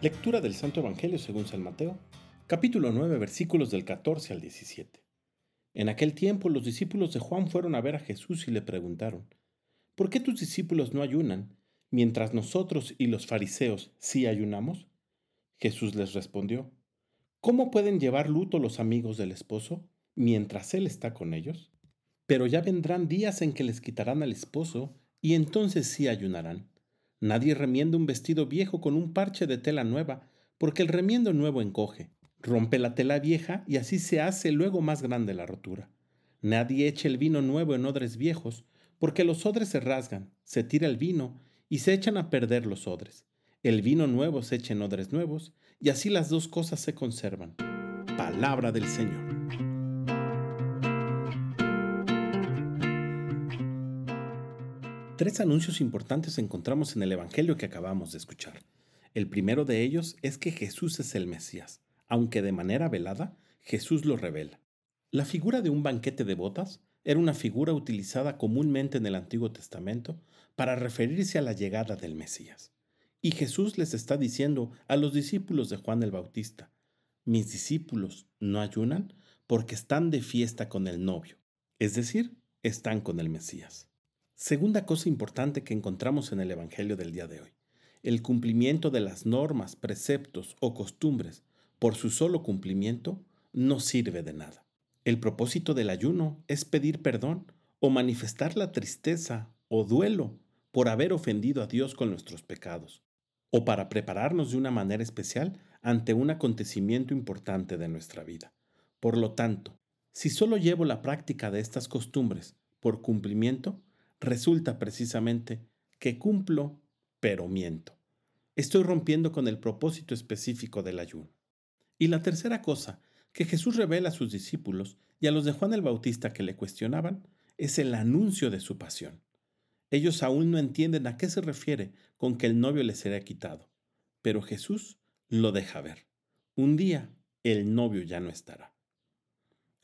Lectura del Santo Evangelio según San Mateo, capítulo 9, versículos del 14 al 17. En aquel tiempo los discípulos de Juan fueron a ver a Jesús y le preguntaron, ¿por qué tus discípulos no ayunan, mientras nosotros y los fariseos sí ayunamos? Jesús les respondió, ¿cómo pueden llevar luto los amigos del esposo mientras él está con ellos? Pero ya vendrán días en que les quitarán al esposo y entonces sí ayunarán. Nadie remienda un vestido viejo con un parche de tela nueva, porque el remiendo nuevo encoge. Rompe la tela vieja y así se hace luego más grande la rotura. Nadie eche el vino nuevo en odres viejos, porque los odres se rasgan, se tira el vino y se echan a perder los odres. El vino nuevo se echa en odres nuevos y así las dos cosas se conservan. Palabra del Señor. Tres anuncios importantes encontramos en el Evangelio que acabamos de escuchar. El primero de ellos es que Jesús es el Mesías, aunque de manera velada, Jesús lo revela. La figura de un banquete de botas era una figura utilizada comúnmente en el Antiguo Testamento para referirse a la llegada del Mesías. Y Jesús les está diciendo a los discípulos de Juan el Bautista, mis discípulos no ayunan porque están de fiesta con el novio, es decir, están con el Mesías. Segunda cosa importante que encontramos en el Evangelio del día de hoy. El cumplimiento de las normas, preceptos o costumbres por su solo cumplimiento no sirve de nada. El propósito del ayuno es pedir perdón o manifestar la tristeza o duelo por haber ofendido a Dios con nuestros pecados, o para prepararnos de una manera especial ante un acontecimiento importante de nuestra vida. Por lo tanto, si solo llevo la práctica de estas costumbres por cumplimiento, resulta precisamente que cumplo, pero miento. Estoy rompiendo con el propósito específico del ayuno. Y la tercera cosa que Jesús revela a sus discípulos y a los de Juan el Bautista que le cuestionaban es el anuncio de su pasión. Ellos aún no entienden a qué se refiere con que el novio les será quitado, pero Jesús lo deja ver. Un día el novio ya no estará.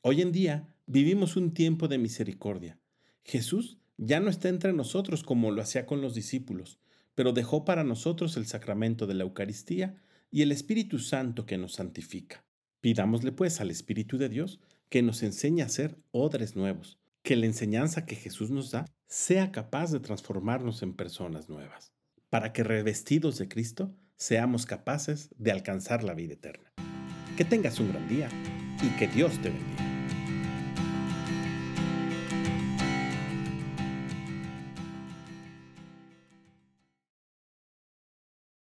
Hoy en día vivimos un tiempo de misericordia. Jesús ya no está entre nosotros como lo hacía con los discípulos, pero dejó para nosotros el sacramento de la Eucaristía y el Espíritu Santo que nos santifica. Pidámosle pues al Espíritu de Dios que nos enseñe a ser odres nuevos, que la enseñanza que Jesús nos da sea capaz de transformarnos en personas nuevas, para que revestidos de Cristo seamos capaces de alcanzar la vida eterna. Que tengas un gran día y que Dios te bendiga.